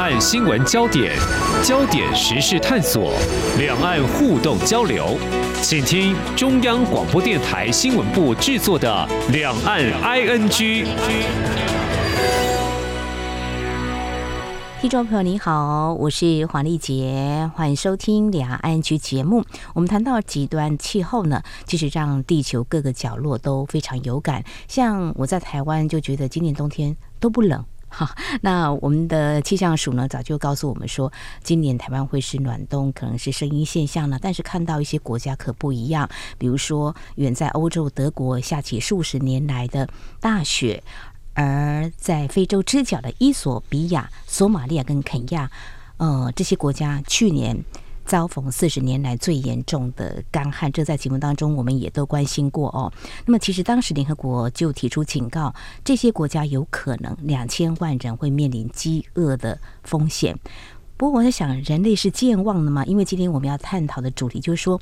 岸新闻焦点，焦点时事探索，两岸互动交流，请听中央广播电台新闻部制作的《两岸 ING》。听众朋友你好，我是黄丽杰，欢迎收听《两岸 ING》节目。我们谈到极端气候呢，其实让地球各个角落都非常有感。像我在台湾就觉得今年冬天都不冷。好，那我们的气象署呢，早就告诉我们说，今年台湾会是暖冬，可能是声音现象了。但是看到一些国家可不一样，比如说远在欧洲德国下起数十年来的大雪。而在非洲之角的伊索比亚、索马利亚跟肯亚，呃，这些国家去年遭逢四十年来最严重的干旱，这在节目当中我们也都关心过哦。那么，其实当时联合国就提出警告，这些国家有可能两千万人会面临饥饿的风险。不过，我在想，人类是健忘的吗？因为今天我们要探讨的主题就是说。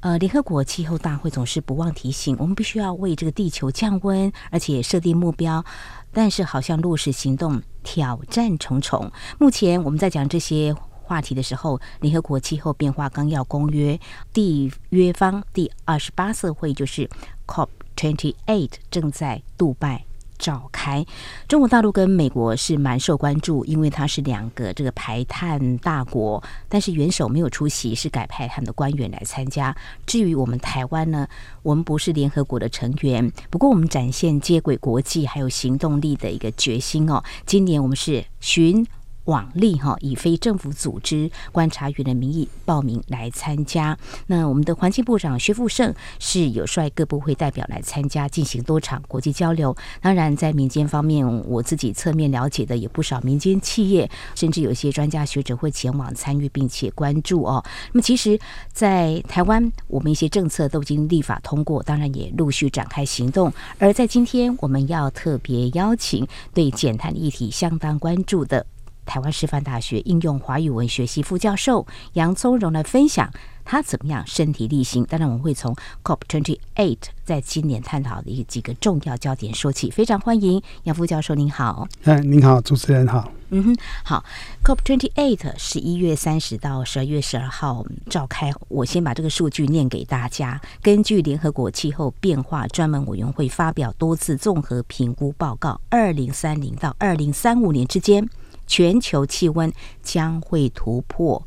呃，联合国气候大会总是不忘提醒，我们必须要为这个地球降温，而且设定目标。但是，好像落实行动挑战重重。目前我们在讲这些话题的时候，联合国气候变化纲要公约缔约方第二十八次会议就是 COP Twenty Eight 正在杜拜召开，中国大陆跟美国是蛮受关注，因为它是两个这个排碳大国，但是元首没有出席，是改派他们的官员来参加。至于我们台湾呢，我们不是联合国的成员，不过我们展现接轨国际还有行动力的一个决心哦。今年我们是寻。往例哈，以非政府组织观察员的名义报名来参加。那我们的环境部长薛富盛是有率各部会代表来参加，进行多场国际交流。当然，在民间方面，我自己侧面了解的有不少民间企业，甚至有些专家学者会前往参与并且关注哦。那么，其实，在台湾，我们一些政策都已经立法通过，当然也陆续展开行动。而在今天，我们要特别邀请对减碳议题相当关注的。台湾师范大学应用华语文学系副教授杨宗荣来分享他怎么样身体力行。当然，我们会从 COP Twenty Eight 在今年探讨的一几个重要焦点说起。非常欢迎杨副教授，您好。嗯，您好，主持人好。嗯哼，好。COP Twenty Eight 十一月三十到十二月十二号召开。我先把这个数据念给大家。根据联合国气候变化专门委员会发表多次综合评估报告，二零三零到二零三五年之间。全球气温将会突破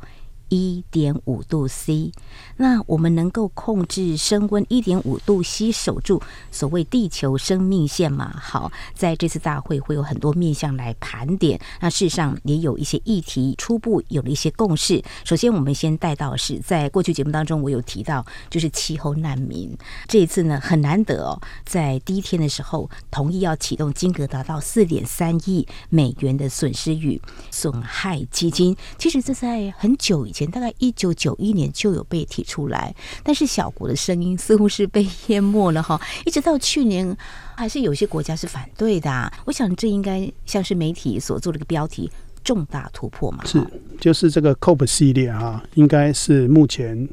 一点五度 C，那我们能够控制升温一点五度 C，守住所谓地球生命线吗？好，在这次大会会有很多面向来盘点。那事实上也有一些议题初步有了一些共识。首先，我们先带到是在过去节目当中，我有提到就是气候难民。这一次呢很难得哦，在第一天的时候同意要启动金额达到四点三亿美元的损失与损害基金。其实这在很久以前。前大概一九九一年就有被提出来，但是小国的声音似乎是被淹没了哈。一直到去年，还是有些国家是反对的啊。我想这应该像是媒体所做的一个标题“重大突破”嘛。是，就是这个 COP 系列啊，应该是目前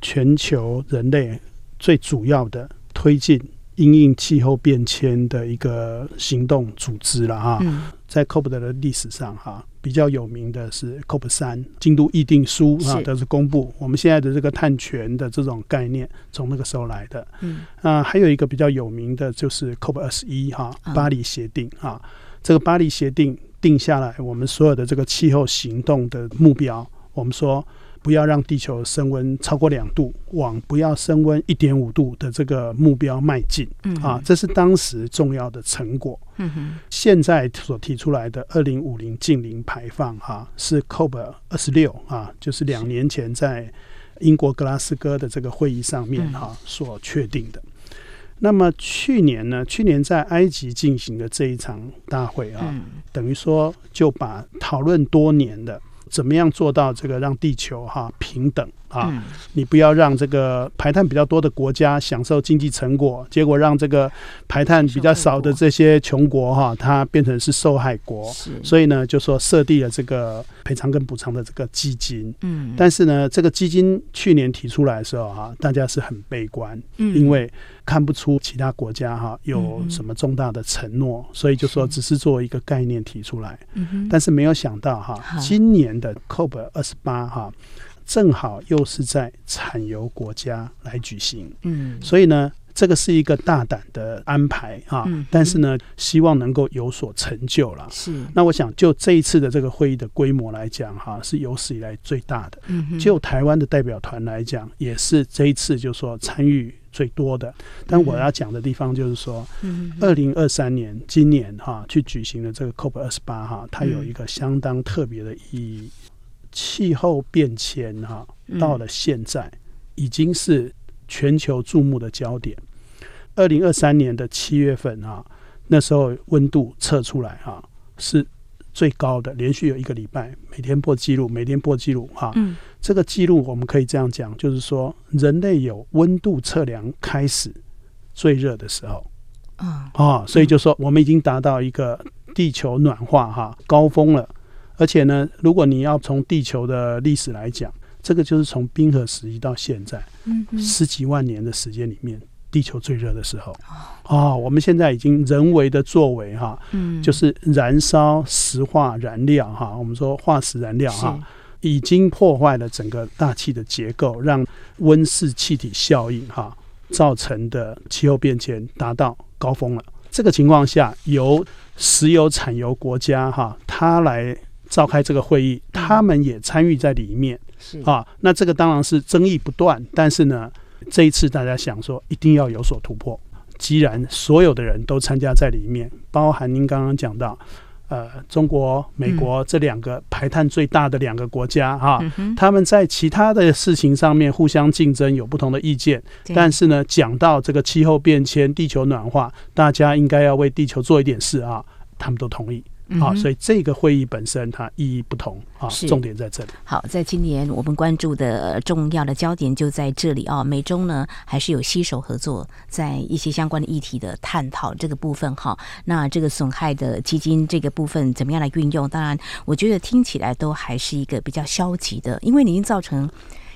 全球人类最主要的推进因应气候变迁的一个行动组织了哈。嗯、在 COP 的历史上哈。比较有名的是 COP 三京都议定书啊，都是公布我们现在的这个碳权的这种概念，从那个时候来的。嗯，啊，还有一个比较有名的就是 COP 二十一哈，巴黎协定啊，这个巴黎协定定下来我们所有的这个气候行动的目标，我们说。不要让地球升温超过两度，往不要升温一点五度的这个目标迈进。嗯，啊，这是当时重要的成果。嗯哼，现在所提出来的二零五零净零排放，哈，是 COP 二十六啊，就是两年前在英国格拉斯哥的这个会议上面哈所确定的。那么去年呢？去年在埃及进行的这一场大会啊，等于说就把讨论多年的。怎么样做到这个让地球哈平等？啊，嗯、你不要让这个排碳比较多的国家享受经济成果，结果让这个排碳比较少的这些穷国哈，它变成是受害国。所以呢，就说设定了这个赔偿跟补偿的这个基金。嗯，但是呢，这个基金去年提出来的时候哈，大家是很悲观，因为看不出其他国家哈有什么重大的承诺，所以就说只是作为一个概念提出来。嗯，但是没有想到哈，今年的 COP 二十八哈。正好又是在产油国家来举行，嗯，所以呢，这个是一个大胆的安排啊，嗯、但是呢，希望能够有所成就了。是，那我想就这一次的这个会议的规模来讲，哈，是有史以来最大的。嗯，就台湾的代表团来讲，也是这一次就说参与最多的。但我要讲的地方就是说，嗯，二零二三年今年哈去举行的这个 COP 二十八哈，它有一个相当特别的意义。气候变迁哈，到了现在已经是全球注目的焦点。二零二三年的七月份啊，那时候温度测出来哈是最高的，连续有一个礼拜每天破纪录，每天破纪录哈。这个记录我们可以这样讲，就是说人类有温度测量开始最热的时候啊，所以就说我们已经达到一个地球暖化哈高峰了。而且呢，如果你要从地球的历史来讲，这个就是从冰河时期到现在，嗯嗯，十几万年的时间里面，地球最热的时候。哦，我们现在已经人为的作为哈，嗯，就是燃烧石化燃料哈，我们说化石燃料哈，已经破坏了整个大气的结构，让温室气体效应哈造成的气候变迁达到高峰了。这个情况下，由石油产油国家哈，它来。召开这个会议，他们也参与在里面，是。啊，那这个当然是争议不断，但是呢，这一次大家想说一定要有所突破。既然所有的人都参加在里面，包含您刚刚讲到，呃，中国、美国这两个排碳最大的两个国家哈，他们在其他的事情上面互相竞争，有不同的意见，但是呢，讲到这个气候变迁、地球暖化，大家应该要为地球做一点事啊，他们都同意。好，所以这个会议本身它意义不同啊，重点在这里。好，在今年我们关注的重要的焦点就在这里啊。美中呢还是有携手合作，在一些相关的议题的探讨这个部分哈。那这个损害的基金这个部分怎么样来运用？当然，我觉得听起来都还是一个比较消极的，因为你已经造成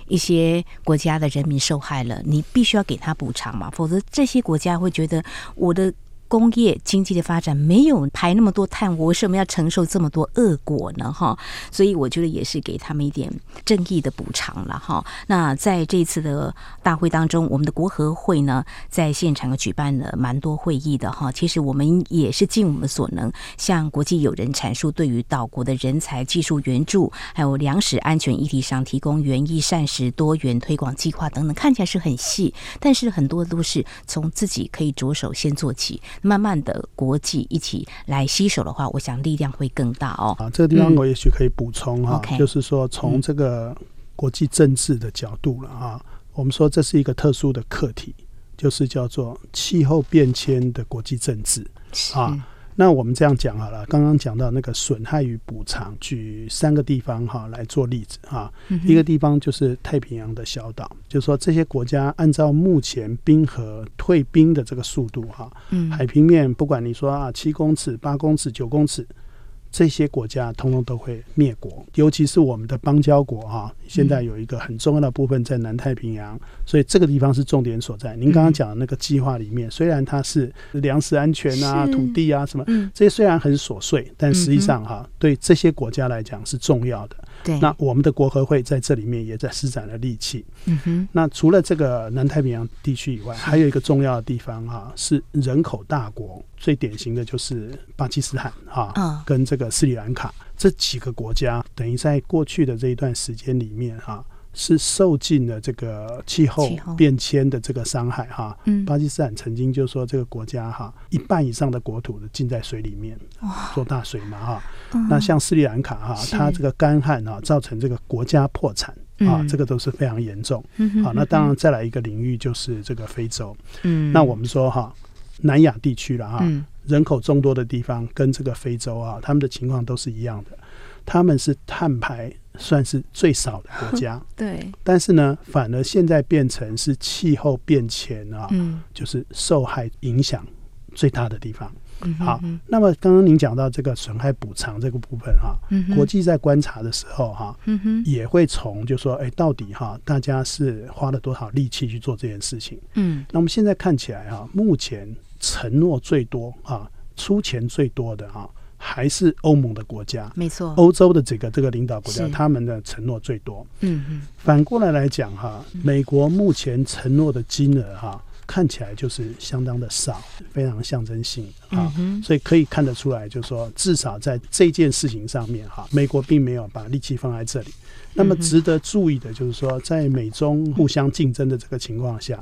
一些国家的人民受害了，你必须要给他补偿嘛，否则这些国家会觉得我的。工业经济的发展没有排那么多碳，我为什么要承受这么多恶果呢？哈，所以我觉得也是给他们一点正义的补偿了哈。那在这次的大会当中，我们的国合会呢，在现场举办了蛮多会议的哈。其实我们也是尽我们所能，向国际友人阐述对于岛国的人才、技术援助，还有粮食安全议题上提供园艺膳食多元推广计划等等，看起来是很细，但是很多都是从自己可以着手先做起。慢慢的，国际一起来携手的话，我想力量会更大哦。啊，这个地方我也许可以补充哈，嗯、就是说从这个国际政治的角度了啊，嗯、我们说这是一个特殊的课题，就是叫做气候变迁的国际政治啊。那我们这样讲好了，刚刚讲到那个损害与补偿，举三个地方哈来做例子哈。一个地方就是太平洋的小岛，就是说这些国家按照目前冰河退冰的这个速度哈，海平面不管你说啊七公尺、八公尺、九公尺。这些国家通通都会灭国，尤其是我们的邦交国哈。现在有一个很重要的部分在南太平洋，所以这个地方是重点所在。您刚刚讲的那个计划里面，虽然它是粮食安全啊、土地啊什么，这些虽然很琐碎，但实际上哈，对这些国家来讲是重要的。对，那我们的国合会在这里面也在施展了力气。嗯哼。那除了这个南太平洋地区以外，还有一个重要的地方哈，是人口大国，最典型的就是巴基斯坦哈，跟这个斯里兰卡这几个国家，等于在过去的这一段时间里面哈。是受尽了这个气候变迁的这个伤害哈。嗯，巴基斯坦曾经就说这个国家哈，一半以上的国土都浸在水里面，做大水嘛哈。那像斯里兰卡哈，它这个干旱啊，造成这个国家破产啊，这个都是非常严重。好，那当然再来一个领域就是这个非洲。嗯，那我们说哈，南亚地区了哈，人口众多的地方跟这个非洲啊，他们的情况都是一样的。他们是碳排算是最少的国家。对。但是呢，反而现在变成是气候变迁啊，嗯，就是受害影响最大的地方。嗯、好，那么刚刚您讲到这个损害补偿这个部分哈，嗯、国际在观察的时候哈，嗯、也会从就说，哎，到底哈，大家是花了多少力气去做这件事情？嗯，那么现在看起来哈，目前承诺最多啊，出钱最多的哈，还是欧盟的国家，没错，欧洲的这个这个领导国家，他们的承诺最多。嗯嗯，反过来来讲哈，美国目前承诺的金额哈。看起来就是相当的少，非常象征性啊，所以可以看得出来，就是说至少在这件事情上面哈，美国并没有把力气放在这里。那么值得注意的就是说，在美中互相竞争的这个情况下，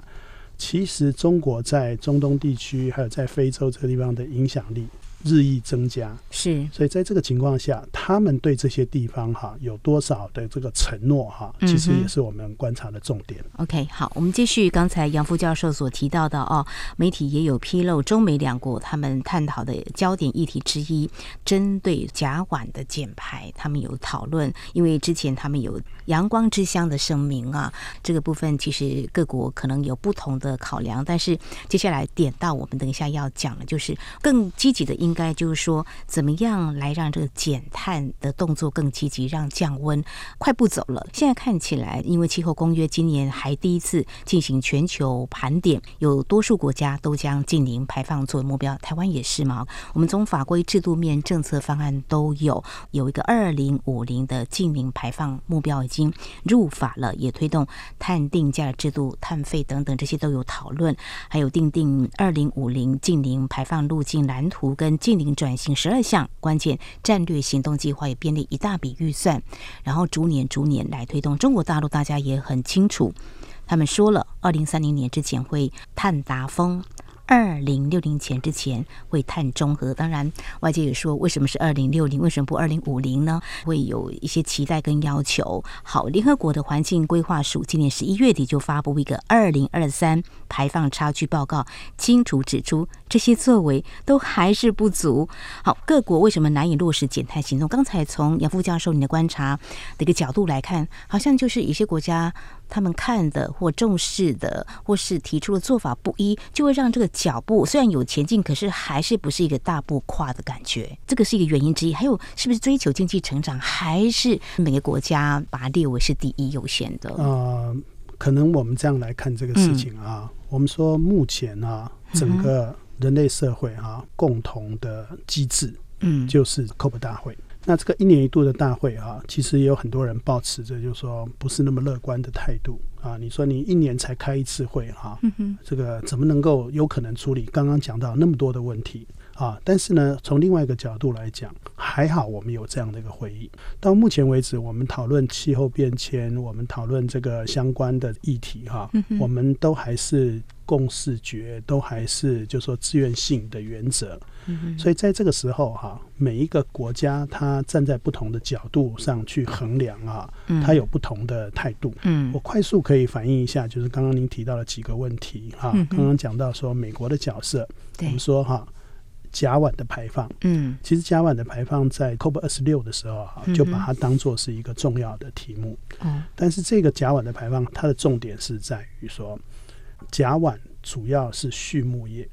其实中国在中东地区还有在非洲这个地方的影响力。日益增加，是，所以在这个情况下，他们对这些地方哈有多少的这个承诺哈，其实也是我们观察的重点。嗯、OK，好，我们继续刚才杨副教授所提到的哦，媒体也有披露，中美两国他们探讨的焦点议题之一，针对甲烷的减排，他们有讨论，因为之前他们有阳光之乡的声明啊，这个部分其实各国可能有不同的考量，但是接下来点到我们等一下要讲的，就是更积极的应。该就是说，怎么样来让这个减碳的动作更积极，让降温快步走了。现在看起来，因为气候公约今年还第一次进行全球盘点，有多数国家都将净零排放作为目标，台湾也是吗？我们从法规制度面、政策方案都有，有一个二零五零的净零排放目标已经入法了，也推动碳定价制度、碳费等等这些都有讨论，还有订定二零五零净零排放路径蓝图跟。净零转型十二项关键战略行动计划也编列一大笔预算，然后逐年逐年来推动。中国大陆大家也很清楚，他们说了，二零三零年之前会碳达峰。二零六零前之前会碳中和，当然外界也说，为什么是二零六零，为什么不二零五零呢？会有一些期待跟要求。好，联合国的环境规划署今年十一月底就发布一个二零二三排放差距报告，清楚指出这些作为都还是不足。好，各国为什么难以落实减碳行动？刚才从杨副教授你的观察的一个角度来看，好像就是一些国家。他们看的或重视的，或是提出的做法不一，就会让这个脚步虽然有前进，可是还是不是一个大步跨的感觉。这个是一个原因之一。还有，是不是追求经济成长，还是每个国家把它列为是第一优先的？呃，可能我们这样来看这个事情啊，嗯、我们说目前啊，整个人类社会啊，共同的机制，嗯，就是 COP 大会。那这个一年一度的大会啊，其实也有很多人抱持着就是说不是那么乐观的态度啊。你说你一年才开一次会哈，这个怎么能够有可能处理刚刚讲到那么多的问题啊？但是呢，从另外一个角度来讲，还好我们有这样的一个会议。到目前为止，我们讨论气候变迁，我们讨论这个相关的议题哈，我们都还是。共识觉都还是就是说自愿性的原则，所以在这个时候哈，每一个国家它站在不同的角度上去衡量啊，它有不同的态度。嗯。我快速可以反映一下，就是刚刚您提到的几个问题哈，刚刚讲到说美国的角色，我们说哈，甲烷的排放，嗯，其实甲烷的排放在 COP 二十六的时候哈，就把它当做是一个重要的题目。但是这个甲烷的排放，它的重点是在于说。甲烷主要是畜牧业，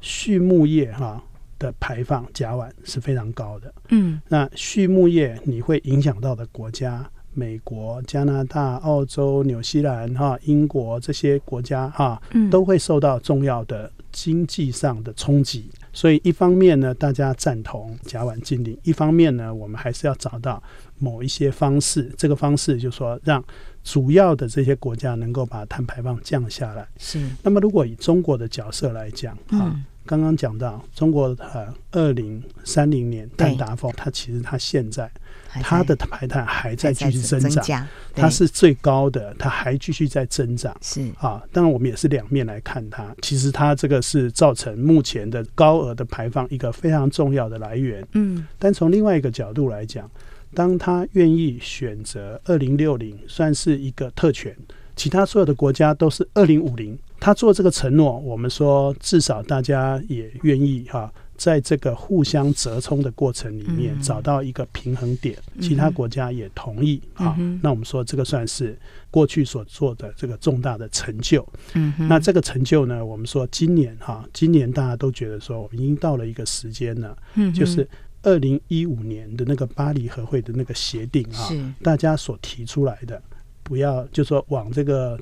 畜牧业哈的排放甲烷是非常高的。嗯，那畜牧业你会影响到的国家，美国、加拿大、澳洲、纽西兰哈、英国这些国家哈，都会受到重要的经济上的冲击。所以一方面呢，大家赞同甲烷禁令；一方面呢，我们还是要找到某一些方式。这个方式就是说让。主要的这些国家能够把碳排放降下来。是。那么，如果以中国的角色来讲，啊，刚刚讲到中国呃，二零三零年碳达峰，它其实它现在它的排碳还在继续增长，它是最高的，它还继续在增长。是啊，当然我们也是两面来看它，其实它这个是造成目前的高额的排放一个非常重要的来源。嗯，但从另外一个角度来讲。当他愿意选择二零六零，算是一个特权，其他所有的国家都是二零五零。他做这个承诺，我们说至少大家也愿意哈，在这个互相折冲的过程里面，嗯、找到一个平衡点，其他国家也同意啊。那我们说这个算是过去所做的这个重大的成就。嗯，那这个成就呢，我们说今年哈，今年大家都觉得说，我们已经到了一个时间了，嗯，就是二零一五年的那个巴黎和会的那个协定啊，大家所提出来的，不要就说往这个。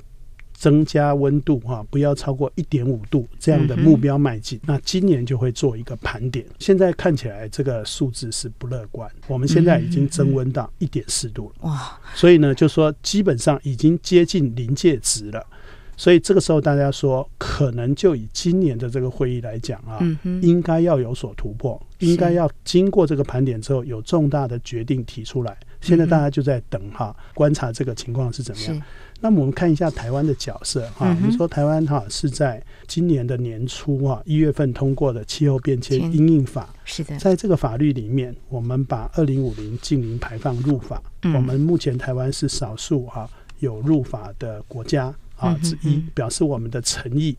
增加温度哈，不要超过一点五度这样的目标迈进。那今年就会做一个盘点。现在看起来这个数字是不乐观。我们现在已经增温到一点四度了。哇！所以呢，就说基本上已经接近临界值了。所以这个时候大家说，可能就以今年的这个会议来讲啊，应该要有所突破，应该要经过这个盘点之后有重大的决定提出来。现在大家就在等哈，观察这个情况是怎么样。那么我们看一下台湾的角色哈，我们说台湾哈是在今年的年初啊一月份通过的气候变迁因应法，是的，在这个法律里面，我们把二零五零净零排放入法，我们目前台湾是少数哈有入法的国家啊之一，表示我们的诚意。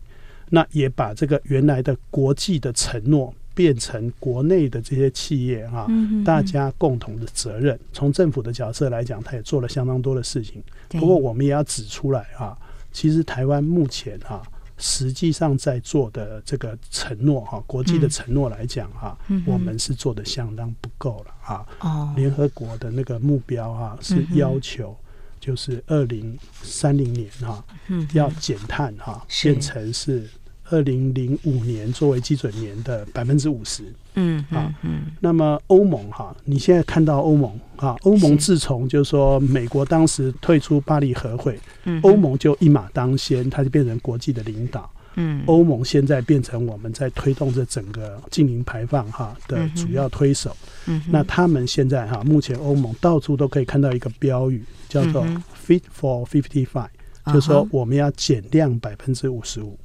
那也把这个原来的国际的承诺。变成国内的这些企业哈，大家共同的责任。从政府的角色来讲，他也做了相当多的事情。不过，我们也要指出来啊，其实台湾目前哈，实际上在做的这个承诺哈，国际的承诺来讲哈，我们是做的相当不够了啊。联合国的那个目标哈，是要求就是二零三零年哈，要减碳哈，变成是。二零零五年作为基准年的百分之五十，嗯啊，嗯，那么欧盟哈，你现在看到欧盟啊，欧盟自从就是说美国当时退出巴黎和会，嗯，欧盟就一马当先，它就变成国际的领导，嗯，欧盟现在变成我们在推动这整个净零排放哈的主要推手，嗯，那他们现在哈，目前欧盟到处都可以看到一个标语，叫做 Fit for Fifty Five。就是说，我们要减量百分之五十五，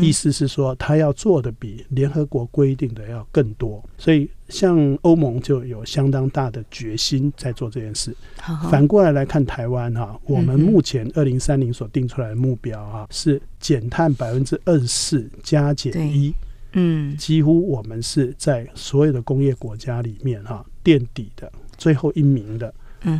意思是说，他要做的比联合国规定的要更多。所以，像欧盟就有相当大的决心在做这件事。反过来来看台湾哈，我们目前二零三零所定出来的目标哈是减碳百分之二十四加减一，嗯，几乎我们是在所有的工业国家里面哈垫底的最后一名的。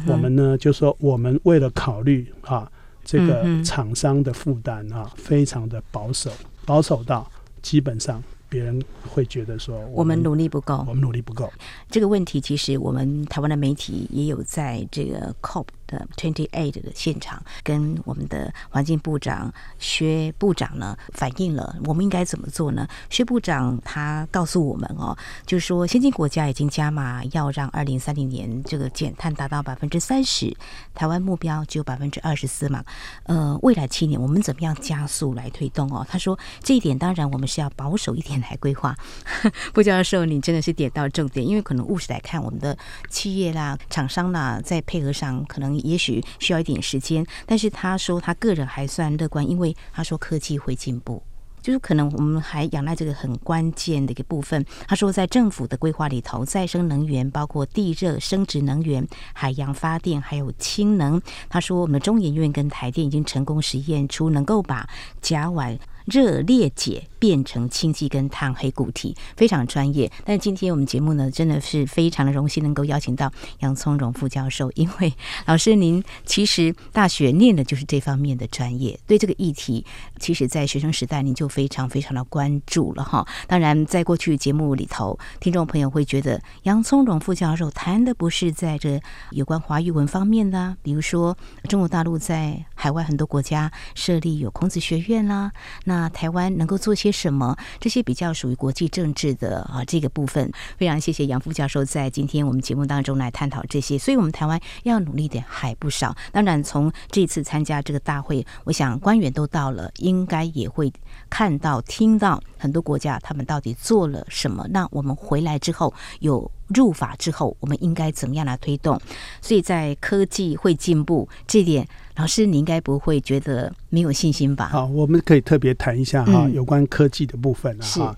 我们呢就说，我们为了考虑哈。这个厂商的负担啊，非常的保守，保守到基本上别人会觉得说，我们努力不够，我们努力不够。这个问题其实我们台湾的媒体也有在这个 COP。的 Twenty Eight 的现场，跟我们的环境部长薛部长呢反映了，我们应该怎么做呢？薛部长他告诉我们哦，就是说先进国家已经加码，要让二零三零年这个减碳达到百分之三十，台湾目标只有百分之二十四嘛。呃，未来七年我们怎么样加速来推动哦？他说这一点当然我们是要保守一点来规划。不教授，你真的是点到重点，因为可能务实来看，我们的企业啦、厂商啦，在配合上可能。也许需要一点时间，但是他说他个人还算乐观，因为他说科技会进步，就是可能我们还仰赖这个很关键的一个部分。他说在政府的规划里头，再生能源包括地热、生质能源、海洋发电，还有氢能。他说我们的中研院跟台电已经成功实验出能够把甲烷。热裂解变成氢气跟碳黑固体，非常专业。但今天我们节目呢，真的是非常的荣幸能够邀请到杨聪荣副教授，因为老师您其实大学念的就是这方面的专业，对这个议题，其实在学生时代您就非常非常的关注了哈。当然，在过去节目里头，听众朋友会觉得杨聪荣副教授谈的不是在这有关华语文方面的，比如说中国大陆在海外很多国家设立有孔子学院啦，那。那台湾能够做些什么？这些比较属于国际政治的啊这个部分，非常谢谢杨副教授在今天我们节目当中来探讨这些。所以，我们台湾要努力的还不少。当然，从这次参加这个大会，我想官员都到了，应该也会看到、听到很多国家他们到底做了什么。那我们回来之后有入法之后，我们应该怎么样来推动？所以在科技会进步这点。老师，你应该不会觉得没有信心吧？好，我们可以特别谈一下哈，有关科技的部分啊。哈，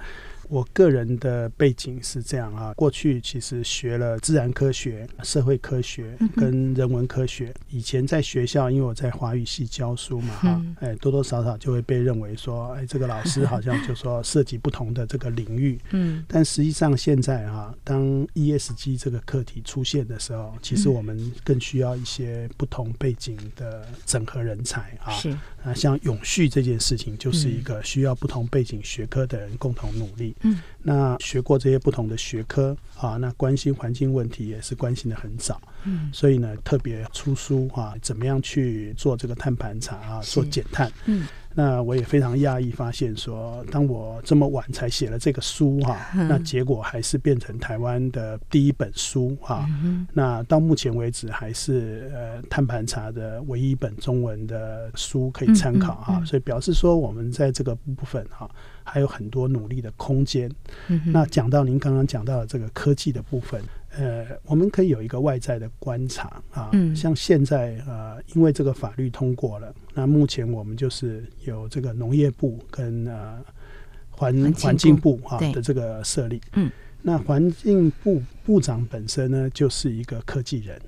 我个人的背景是这样啊，过去其实学了自然科学、社会科学跟人文科学。以前在学校，因为我在华语系教书嘛，哈，哎，多多少少就会被认为说，哎，这个老师好像就说涉及不同的这个领域。嗯，但实际上现在啊，当 ESG 这个课题出现的时候，其实我们更需要一些不同背景的整合人才啊。是啊，像永续这件事情，就是一个需要不同背景学科的人共同努力。嗯，那学过这些不同的学科啊，那关心环境问题也是关心的很早。嗯，所以呢，特别出书啊，怎么样去做这个碳盘查啊，做减碳。嗯。那我也非常讶异，发现说，当我这么晚才写了这个书哈，那结果还是变成台湾的第一本书哈。那到目前为止，还是呃碳盘查的唯一一本中文的书可以参考哈。所以表示说，我们在这个部分哈，还有很多努力的空间。那讲到您刚刚讲到的这个科技的部分。呃，我们可以有一个外在的观察啊，嗯，像现在呃，因为这个法律通过了，那目前我们就是有这个农业部跟呃环环境部啊的这个设立，嗯，那环境部部长本身呢就是一个科技人，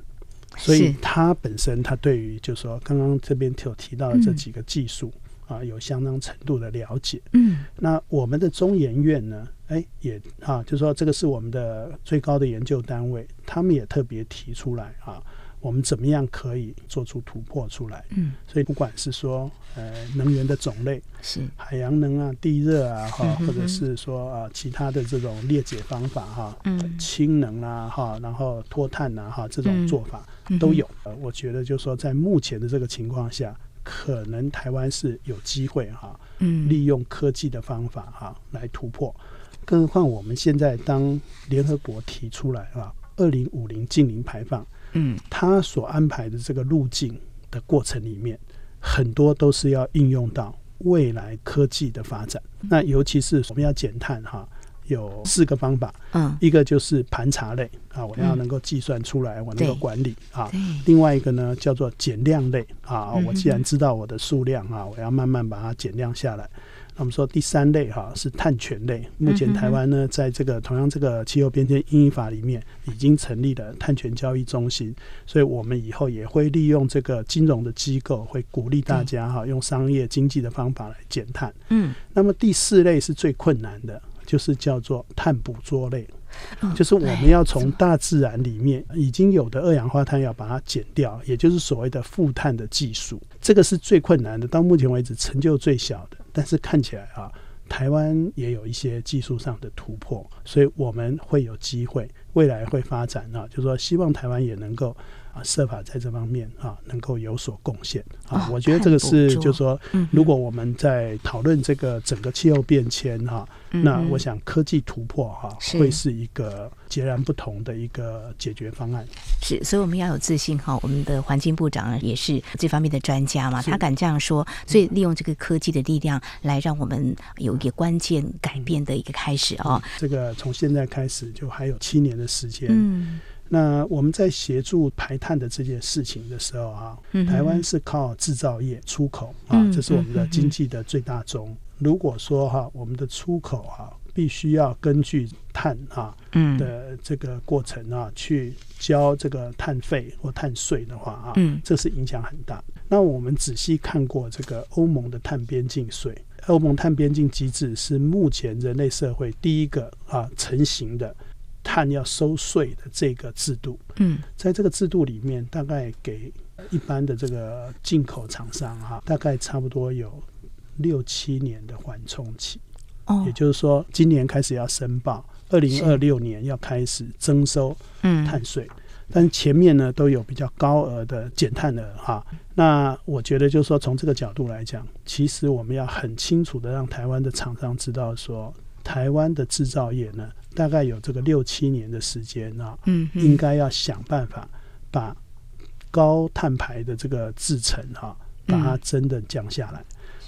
所以他本身他对于就是说刚刚这边有提到的这几个技术。啊，有相当程度的了解。嗯，那我们的中研院呢？哎、欸，也啊，就是说这个是我们的最高的研究单位，他们也特别提出来啊，我们怎么样可以做出突破出来？嗯，所以不管是说呃能源的种类，是海洋能啊、地热啊，哈，或者是说啊其他的这种裂解方法哈，嗯，氢能啊，哈，然后脱碳啊，哈，这种做法都有。呃，我觉得就是说在目前的这个情况下。可能台湾是有机会哈，嗯，利用科技的方法哈来突破。更何况我们现在当联合国提出来啊，二零五零净零排放，嗯，它所安排的这个路径的过程里面，很多都是要应用到未来科技的发展。那尤其是我们要减碳哈。有四个方法，嗯，一个就是盘查类啊，我要能够计算出来，我能够管理啊。另外一个呢叫做减量类啊，我既然知道我的数量啊，我要慢慢把它减量下来。那我们说第三类哈是碳权类，目前台湾呢在这个同样这个气候变迁因应法里面已经成立了碳权交易中心，所以我们以后也会利用这个金融的机构，会鼓励大家哈用商业经济的方法来减碳。嗯，那么第四类是最困难的。就是叫做碳捕捉类，就是我们要从大自然里面已经有的二氧化碳要把它减掉，也就是所谓的负碳的技术，这个是最困难的，到目前为止成就最小的，但是看起来啊，台湾也有一些技术上的突破，所以我们会有机会，未来会发展啊，就是说希望台湾也能够。啊，设法在这方面啊，能够有所贡献啊。我觉得这个是，就是说，如果我们在讨论这个整个气候变迁哈，那我想科技突破哈，会是一个截然不同的一个解决方案。是，所以我们要有自信哈。我们的环境部长也是这方面的专家嘛，他敢这样说，所以利用这个科技的力量来让我们有一个关键改变的一个开始啊。这个从现在开始就还有七年的时间。嗯。那我们在协助排碳的这件事情的时候啊，台湾是靠制造业出口啊，这是我们的经济的最大宗。如果说哈，我们的出口啊，必须要根据碳啊的这个过程啊，去交这个碳费或碳税的话啊，嗯这是影响很大。那我们仔细看过这个欧盟的碳边境税，欧盟碳边境机制是目前人类社会第一个啊成型的。碳要收税的这个制度，嗯，在这个制度里面，大概给一般的这个进口厂商哈，大概差不多有六七年的缓冲期。哦，也就是说，今年开始要申报，二零二六年要开始征收碳税，但前面呢都有比较高额的减碳额哈。那我觉得就是说，从这个角度来讲，其实我们要很清楚的让台湾的厂商知道说，台湾的制造业呢。大概有这个六七年的时间啊，嗯，应该要想办法把高碳排的这个制程哈，把它真的降下来。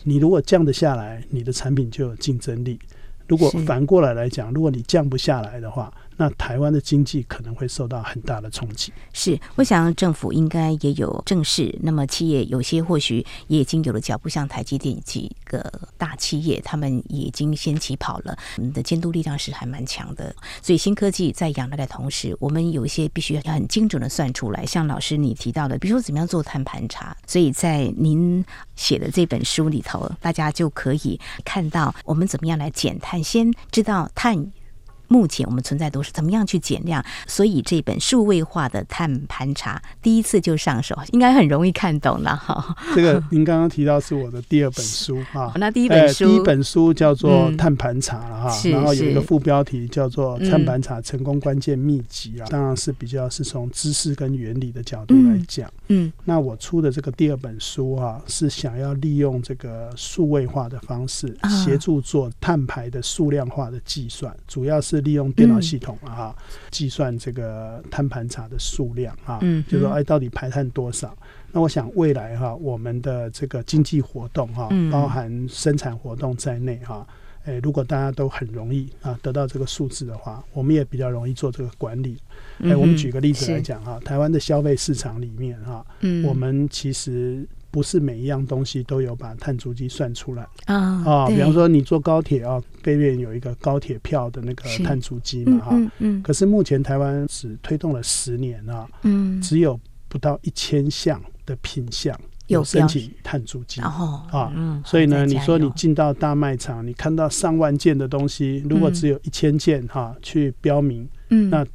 你如果降得下来，你的产品就有竞争力。如果反过来来讲，如果你降不下来的话，那台湾的经济可能会受到很大的冲击。是，我想政府应该也有正视。那么企业有些或许也已经有了脚步，像台积电几个大企业，他们已经先起跑了。我们的监督力量是还蛮强的。所以新科技在养来的同时，我们有一些必须要很精准的算出来。像老师你提到的，比如说怎么样做碳盘查。所以在您写的这本书里头，大家就可以看到我们怎么样来减碳，先知道碳。目前我们存在都是怎么样去减量，所以这本数位化的碳盘查第一次就上手，应该很容易看懂了哈。这个您刚刚提到是我的第二本书哈，那第一本书、呃、第一本书叫做《碳盘查》了哈，嗯、然后有一个副标题叫做《碳盘查成功关键秘籍》啊，当然是比较是从知识跟原理的角度来讲。嗯，那我出的这个第二本书啊，是想要利用这个数位化的方式，协助做碳排的数量化的计算，主要是。利用电脑系统啊，计算这个碳盘查的数量啊，就是说哎，到底排碳多少？那我想未来哈，我们的这个经济活动哈，包含生产活动在内哈，哎，如果大家都很容易啊得到这个数字的话，我们也比较容易做这个管理。哎，我们举个例子来讲哈，台湾的消费市场里面哈，嗯我们其实。不是每一样东西都有把碳足迹算出来啊啊！比方说你坐高铁啊，背面有一个高铁票的那个碳足迹嘛哈。嗯嗯。可是目前台湾只推动了十年啊，嗯，只有不到一千项的品项有申请碳足迹啊。嗯。所以呢，你说你进到大卖场，你看到上万件的东西，如果只有一千件哈去标明，嗯，那。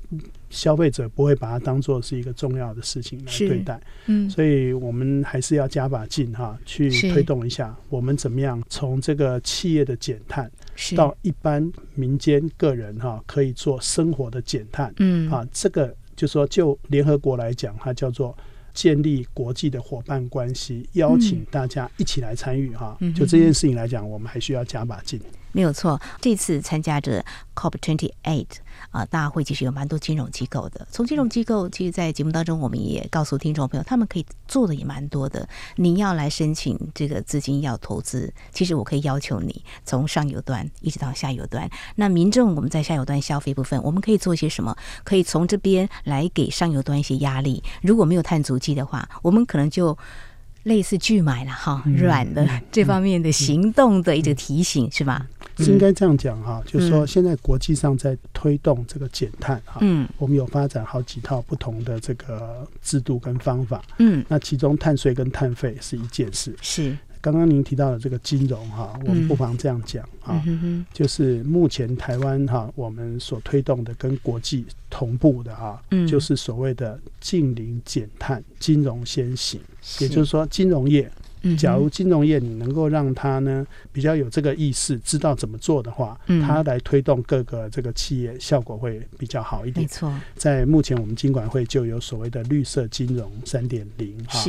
消费者不会把它当做是一个重要的事情来对待。嗯。所以我们还是要加把劲哈去推动一下我们怎么样从这个企业的减碳到一般民间个人哈可以做生活的减碳嗯。啊这个就说就联合国来讲它叫做建立国际的伙伴关系邀请大家一起来参与哈就这件事情来讲我们还需要加把劲。没有错这次参加者 cop twenty eight 啊大会其实有蛮多金融机构的。从金融机构其实在节目当中我们也告诉听众朋友他们可以做的也蛮多的。你要来申请这个资金要投资其实我可以要求你从上游端一直到下游端。那民众我们在下游端消费部分我们可以做些什么？可以从这边来给上游端一些压力。如果没有碳足迹的话我们可能就类似拒买了哈，软的 这方面的行动的一个提醒是吧？是应该这样讲哈，就是说现在国际上在推动这个减碳哈，嗯，我们有发展好几套不同的这个制度跟方法，嗯，那其中碳税跟碳费是一件事，是。刚刚您提到的这个金融哈，我们不妨这样讲啊，就是目前台湾哈，我们所推动的跟国际同步的啊，就是所谓的近零减碳，金融先行。也就是说，金融业，假如金融业你能够让它呢比较有这个意识，知道怎么做的话，它来推动各个这个企业，效果会比较好一点。没错，在目前我们金管会就有所谓的绿色金融三点零哈。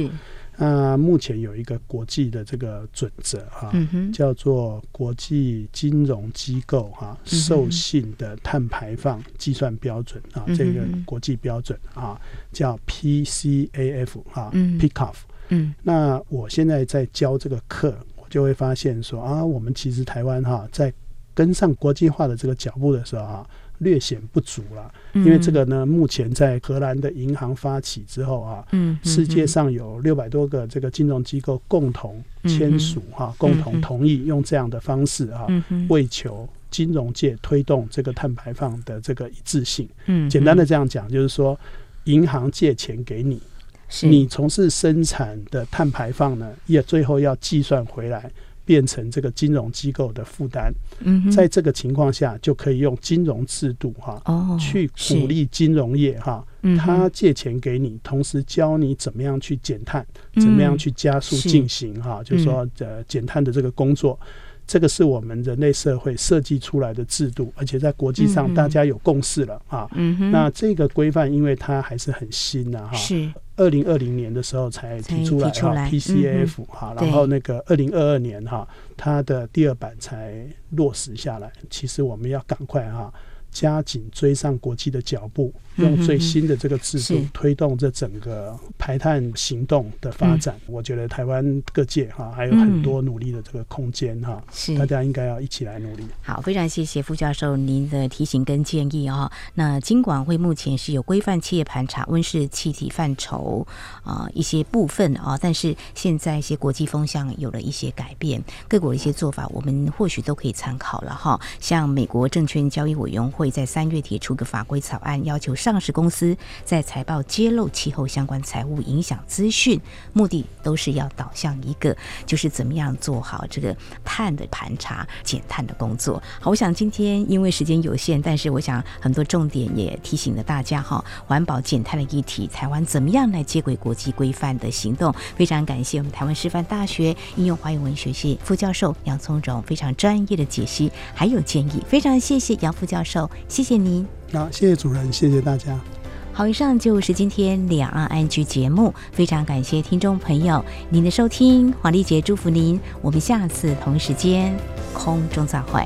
那目前有一个国际的这个准则哈，嗯、叫做国际金融机构哈授信的碳排放计算标准啊，这个国际标准啊叫 PCAF 啊、嗯、PCAF。嗯，那我现在在教这个课，我就会发现说啊，我们其实台湾哈在跟上国际化的这个脚步的时候哈。略显不足了，因为这个呢，目前在荷兰的银行发起之后啊，嗯，世界上有六百多个这个金融机构共同签署哈，共同同意用这样的方式啊，为求金融界推动这个碳排放的这个一致性。嗯，简单的这样讲，就是说，银行借钱给你，你从事生产的碳排放呢，也最后要计算回来。变成这个金融机构的负担，在这个情况下，就可以用金融制度哈，去鼓励金融业哈，他借钱给你，同时教你怎么样去减碳，怎么样去加速进行哈，就是说呃减碳的这个工作。这个是我们人类社会设计出来的制度，而且在国际上大家有共识了啊。那这个规范，因为它还是很新的哈。是。二零二零年的时候才提出来哈，PCAF 哈，然后那个二零二二年哈，它的第二版才落实下来。其实我们要赶快哈，加紧追上国际的脚步，用最新的这个制度嗯、推动这整个排碳行动的发展。嗯、我觉得台湾各界哈还有很多努力的这个空间哈，是大家应该要一起来努力。好，非常谢谢副教授您的提醒跟建议啊、哦。那金管会目前是有规范企业盘查温室气体范畴啊一些部分啊，但是现在一些国际风向有了一些改变，各国的一些做法，我们或许都可以参考了哈。像美国证券交易委员会在三月提出个法规草案，要求上市公司在财报揭露气候相关财务影响资讯，目的都是要导向一个，就是怎么样做好这个碳的盘查、减碳的工作。好，我想今天因为时间有限，但是我想很多重点也提醒了大家哈，环保减碳的议题，台湾怎么样来接轨国际规范的行动？非常感谢我们台湾师范大学应用华语文学系副教授杨聪荣非常专业的解析还有建议，非常谢谢杨副教授，谢谢您。好，谢谢主任，谢谢大家。好，以上就是今天两岸安居节目，非常感谢听众朋友您的收听，黄丽杰祝福您，我们下次同一时间空中再会。